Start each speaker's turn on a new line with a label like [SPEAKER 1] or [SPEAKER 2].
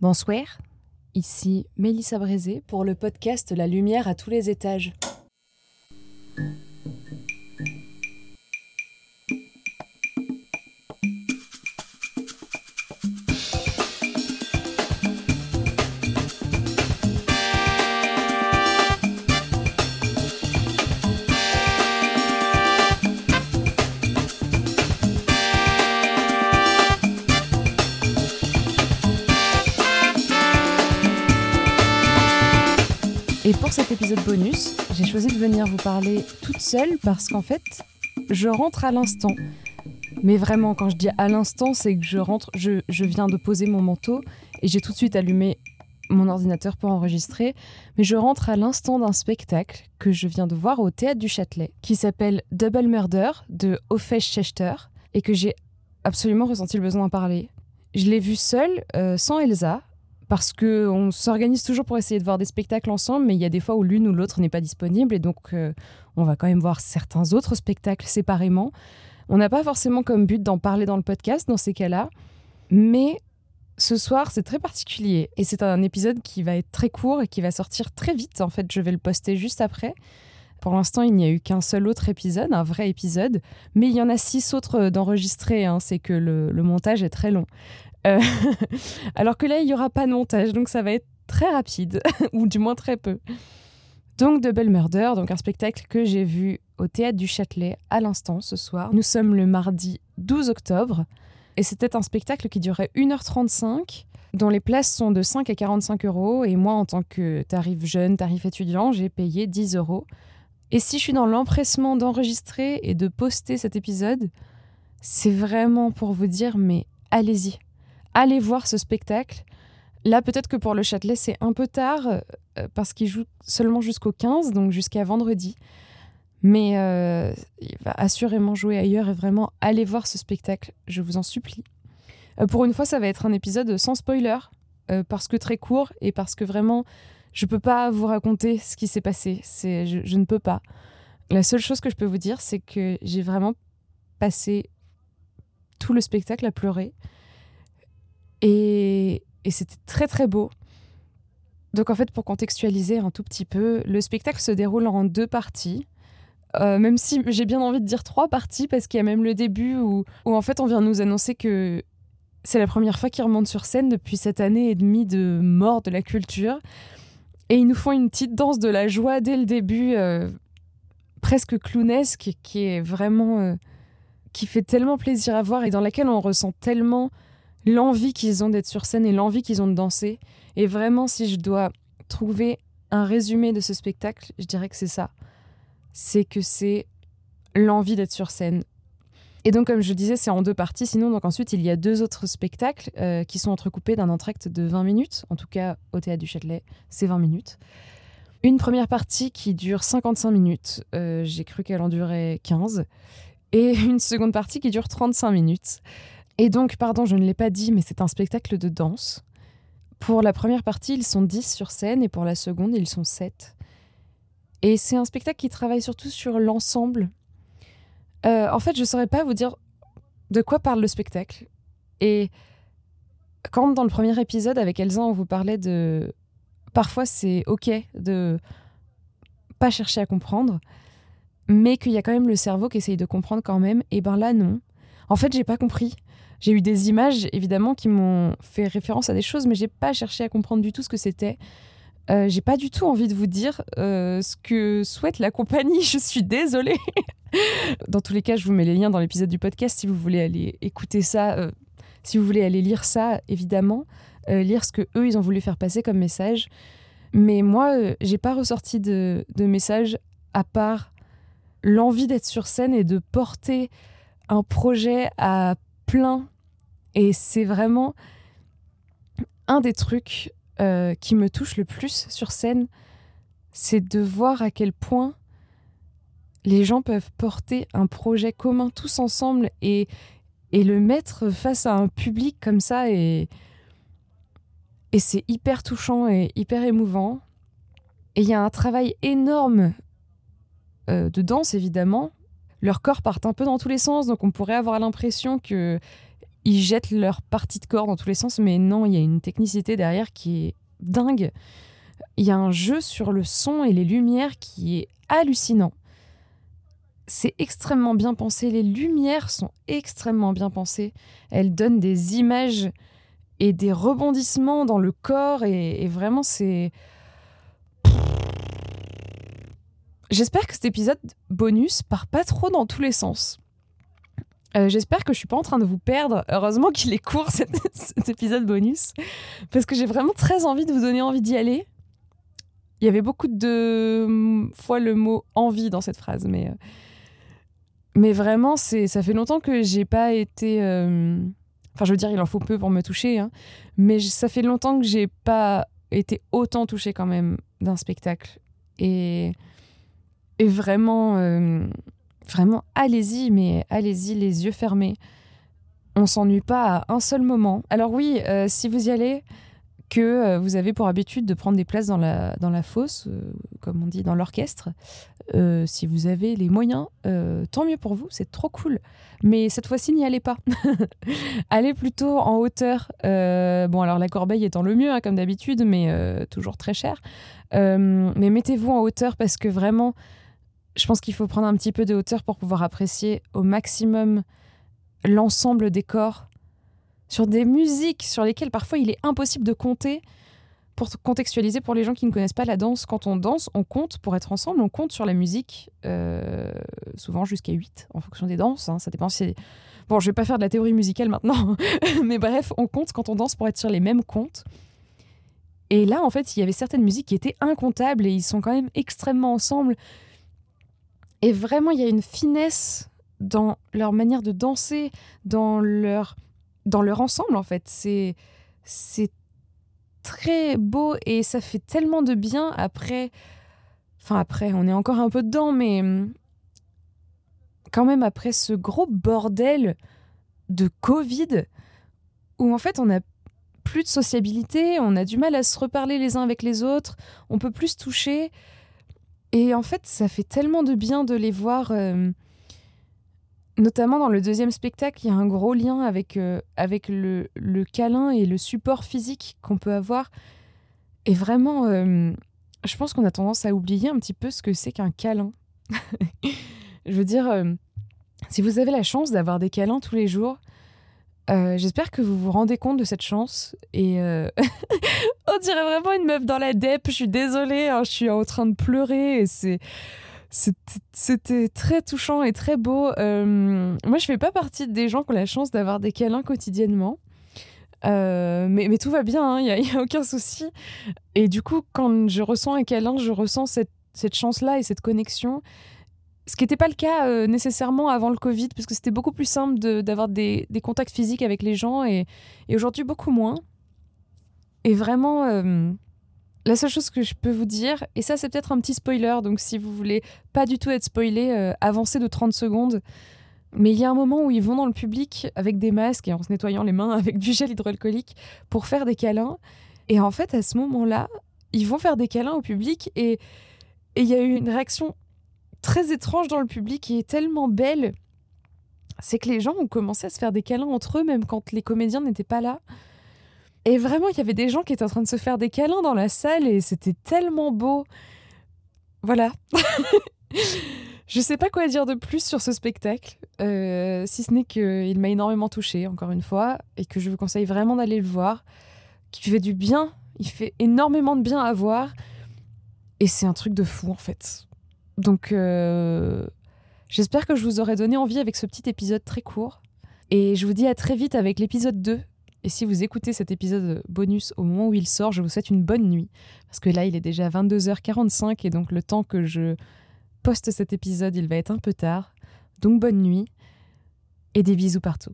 [SPEAKER 1] Bonsoir, ici Mélissa Brézé pour le podcast La lumière à tous les étages. Pour cet épisode bonus, j'ai choisi de venir vous parler toute seule parce qu'en fait, je rentre à l'instant. Mais vraiment, quand je dis à l'instant, c'est que je rentre, je, viens de poser mon manteau et j'ai tout de suite allumé mon ordinateur pour enregistrer. Mais je rentre à l'instant d'un spectacle que je viens de voir au Théâtre du Châtelet qui s'appelle Double Murder de Ofesh Schechter et que j'ai absolument ressenti le besoin d'en parler. Je l'ai vu seule, euh, sans Elsa, parce que on s'organise toujours pour essayer de voir des spectacles ensemble, mais il y a des fois où l'une ou l'autre n'est pas disponible, et donc euh, on va quand même voir certains autres spectacles séparément. On n'a pas forcément comme but d'en parler dans le podcast dans ces cas-là, mais ce soir c'est très particulier, et c'est un épisode qui va être très court et qui va sortir très vite. En fait, je vais le poster juste après. Pour l'instant, il n'y a eu qu'un seul autre épisode, un vrai épisode, mais il y en a six autres d'enregistrés. Hein, c'est que le montage est très long. Euh, alors que là, il n'y aura pas de montage, donc ça va être très rapide, ou du moins très peu. Donc Double Murder, donc un spectacle que j'ai vu au Théâtre du Châtelet à l'instant ce soir. Nous sommes le mardi 12 octobre, et c'était un spectacle qui durait 1h35, dont les places sont de 5 à 45 euros, et moi en tant que tarif jeune, tarif étudiant, j'ai payé 10 euros. Et si je suis dans l'empressement d'enregistrer et de poster cet épisode, c'est vraiment pour vous dire, mais allez-y, allez voir ce spectacle. Là, peut-être que pour le Châtelet, c'est un peu tard euh, parce qu'il joue seulement jusqu'au 15, donc jusqu'à vendredi. Mais euh, il va assurément jouer ailleurs et vraiment allez voir ce spectacle, je vous en supplie. Euh, pour une fois, ça va être un épisode sans spoiler, parce que très court et parce que vraiment, je peux pas vous raconter ce qui s'est passé. C'est, je ne peux pas. La seule chose que je peux vous dire, c'est que j'ai vraiment passé tout le spectacle à pleurer. Et, c'était très très beau. Donc en fait, pour contextualiser un tout petit peu, le spectacle se déroule en deux parties. Euh, même si j'ai bien envie de dire trois parties, parce qu'il y a même le début où, où en fait on vient nous annoncer que c'est la première fois qu'ils remontent sur scène depuis cette année et demie de mort de la culture. Et ils nous font une petite danse de la joie dès le début, euh, presque clownesque, qui est vraiment. euh, qui fait tellement plaisir à voir et dans laquelle on ressent tellement l'envie qu'ils ont d'être sur scène et l'envie qu'ils ont de danser. Et vraiment, si je dois trouver un résumé de ce spectacle, je dirais que c'est ça. C'est que c'est l'envie d'être sur scène. Et donc, comme je disais, c'est en deux parties. Sinon, donc ensuite, il y a deux autres spectacles euh, qui sont entrecoupés d'un entracte de 20 minutes. En tout cas, au Théâtre du Châtelet, c'est 20 minutes. Une première partie qui dure 55 minutes. Euh, J'ai cru qu'elle en durait 15. Et une seconde partie qui dure 35 minutes. Et donc, pardon, je ne l'ai pas dit, mais c'est un spectacle de danse. Pour la première partie, ils sont 10 sur scène et pour la seconde, ils sont 7. Et c'est un spectacle qui travaille surtout sur l'ensemble. Euh, en fait, je ne saurais pas vous dire de quoi parle le spectacle. Et quand dans le premier épisode avec Elsa, on vous parlait de... Parfois, c'est OK de pas chercher à comprendre, mais qu'il y a quand même le cerveau qui essaye de comprendre quand même. Et ben là, non. En fait, j'ai pas compris. J'ai eu des images, évidemment, qui m'ont fait référence à des choses, mais j'ai pas cherché à comprendre du tout ce que c'était. Euh, j'ai pas du tout envie de vous dire euh, ce que souhaite la compagnie. Je suis désolée. dans tous les cas, je vous mets les liens dans l'épisode du podcast si vous voulez aller écouter ça, euh, si vous voulez aller lire ça, évidemment, euh, lire ce que eux ils ont voulu faire passer comme message. Mais moi, j'ai pas ressorti de, de message à part l'envie d'être sur scène et de porter un projet à plein. Et c'est vraiment un des trucs euh, qui me touche le plus sur scène, c'est de voir à quel point les gens peuvent porter un projet commun tous ensemble et, et le mettre face à un public comme ça. Et, c'est hyper touchant et hyper émouvant. Et il y a un travail énorme euh, de danse, évidemment. Leurs corps partent un peu dans tous les sens, donc on pourrait avoir l'impression que ils jettent leur partie de corps dans tous les sens, mais non, il y a une technicité derrière qui est dingue. Il y a un jeu sur le son et les lumières qui est hallucinant. C'est extrêmement bien pensé, les lumières sont extrêmement bien pensées. Elles donnent des images et des rebondissements dans le corps et vraiment c'est... J'espère que cet épisode bonus part pas trop dans tous les sens. Euh, j'espère que je suis pas en train de vous perdre. Heureusement qu'il est court cet, épisode bonus parce que j'ai vraiment très envie de vous donner envie d'y aller. Il y avait beaucoup de mm, fois le mot envie dans cette phrase, mais euh, mais vraiment ça fait longtemps que j'ai pas été. euh, Enfin, je veux dire, il en faut peu pour me toucher, hein, mais ça fait longtemps que j'ai pas été autant touchée quand même d'un spectacle et et vraiment. euh, Vraiment, allez-y, mais allez-y les yeux fermés. On s'ennuie pas à un seul moment. Alors oui, euh, si vous y allez, que euh, vous avez pour habitude de prendre des places dans la, fosse, comme on dit, dans l'orchestre, si vous avez les moyens, tant mieux pour vous, c'est trop cool. Mais cette fois-ci, n'y allez pas. allez plutôt en hauteur. Bon, alors la corbeille étant le mieux, hein, comme d'habitude, mais toujours très cher. Mais mettez-vous en hauteur parce que vraiment, je pense qu'il faut prendre un petit peu de hauteur pour pouvoir apprécier au maximum l'ensemble des corps sur des musiques sur lesquelles parfois il est impossible de compter. Pour contextualiser pour les gens qui ne connaissent pas la danse, quand on danse, on compte pour être ensemble, on compte sur la musique, euh, souvent jusqu'à 8 en fonction des danses. hein, ça dépend. Bon, je vais pas faire de la théorie musicale maintenant, mais bref, on compte quand on danse pour être sur les mêmes comptes. Et là, en fait, il y avait certaines musiques qui étaient incomptables et ils sont quand même extrêmement ensemble. Et vraiment, il y a une finesse dans leur manière de danser, dans leur, ensemble, en fait. C'est, très beau et ça fait tellement de bien après. Enfin, après, on est encore un peu dedans, mais hum, quand même après ce gros bordel de Covid, où en fait, on a plus de sociabilité, on a du mal à se reparler les uns avec les autres, on peut plus se toucher. Et en fait, ça fait tellement de bien de les voir. euh, notamment dans le deuxième spectacle, il y a un gros lien avec, euh, avec le, le câlin et le support physique qu'on peut avoir. Et vraiment, euh, je pense qu'on a tendance à oublier un petit peu ce que c'est qu'un câlin. je veux dire, si vous avez la chance d'avoir des câlins tous les jours, euh, j'espère que vous vous rendez compte de cette chance. Et euh, on dirait vraiment une meuf dans la dep. Je suis désolée, hein, je suis en train de pleurer. C'est. C'était très touchant et très beau. Euh, moi, je fais pas partie des gens qui ont la chance d'avoir des câlins quotidiennement. Mais, tout va bien, il n'y a, aucun souci. Et du coup, quand je ressens un câlin, je ressens cette chance-là et cette connexion. Ce qui n'était pas le cas euh, nécessairement avant le Covid, parce que c'était beaucoup plus simple d'avoir des, des contacts physiques avec les gens, et, aujourd'hui beaucoup moins. Et vraiment, euh, la seule chose que je peux vous dire, et ça c'est peut-être un petit spoiler, donc si vous voulez pas du tout être spoilé, euh, avancez de 30 secondes. Mais il y a un moment où ils vont dans le public avec des masques et en se nettoyant les mains avec du gel hydroalcoolique pour faire des câlins. Et en fait, à ce moment-là, ils vont faire des câlins au public et il y a eu une réaction très étrange dans le public est tellement belle. C'est que les gens ont commencé à se faire des câlins entre eux, même quand les comédiens n'étaient pas là. Et vraiment, il y avait des gens qui étaient en train de se faire des câlins dans la salle et c'était tellement beau. Voilà. Je sais pas quoi dire de plus sur ce spectacle, euh, si ce n'est qu'il m'a énormément touché encore une fois, et que je vous conseille vraiment d'aller le voir, qui fait du bien, il fait énormément de bien à voir, et c'est un truc de fou en fait. Donc euh, j'espère que je vous aurai donné envie avec ce petit épisode très court, et je vous dis à très vite avec l'épisode 2. Et si vous écoutez cet épisode bonus au moment où il sort, je vous souhaite une bonne nuit. Parce que là, il est déjà 22h45 et donc le temps que je poste cet épisode, il va être un peu tard. Donc bonne nuit et des bisous partout.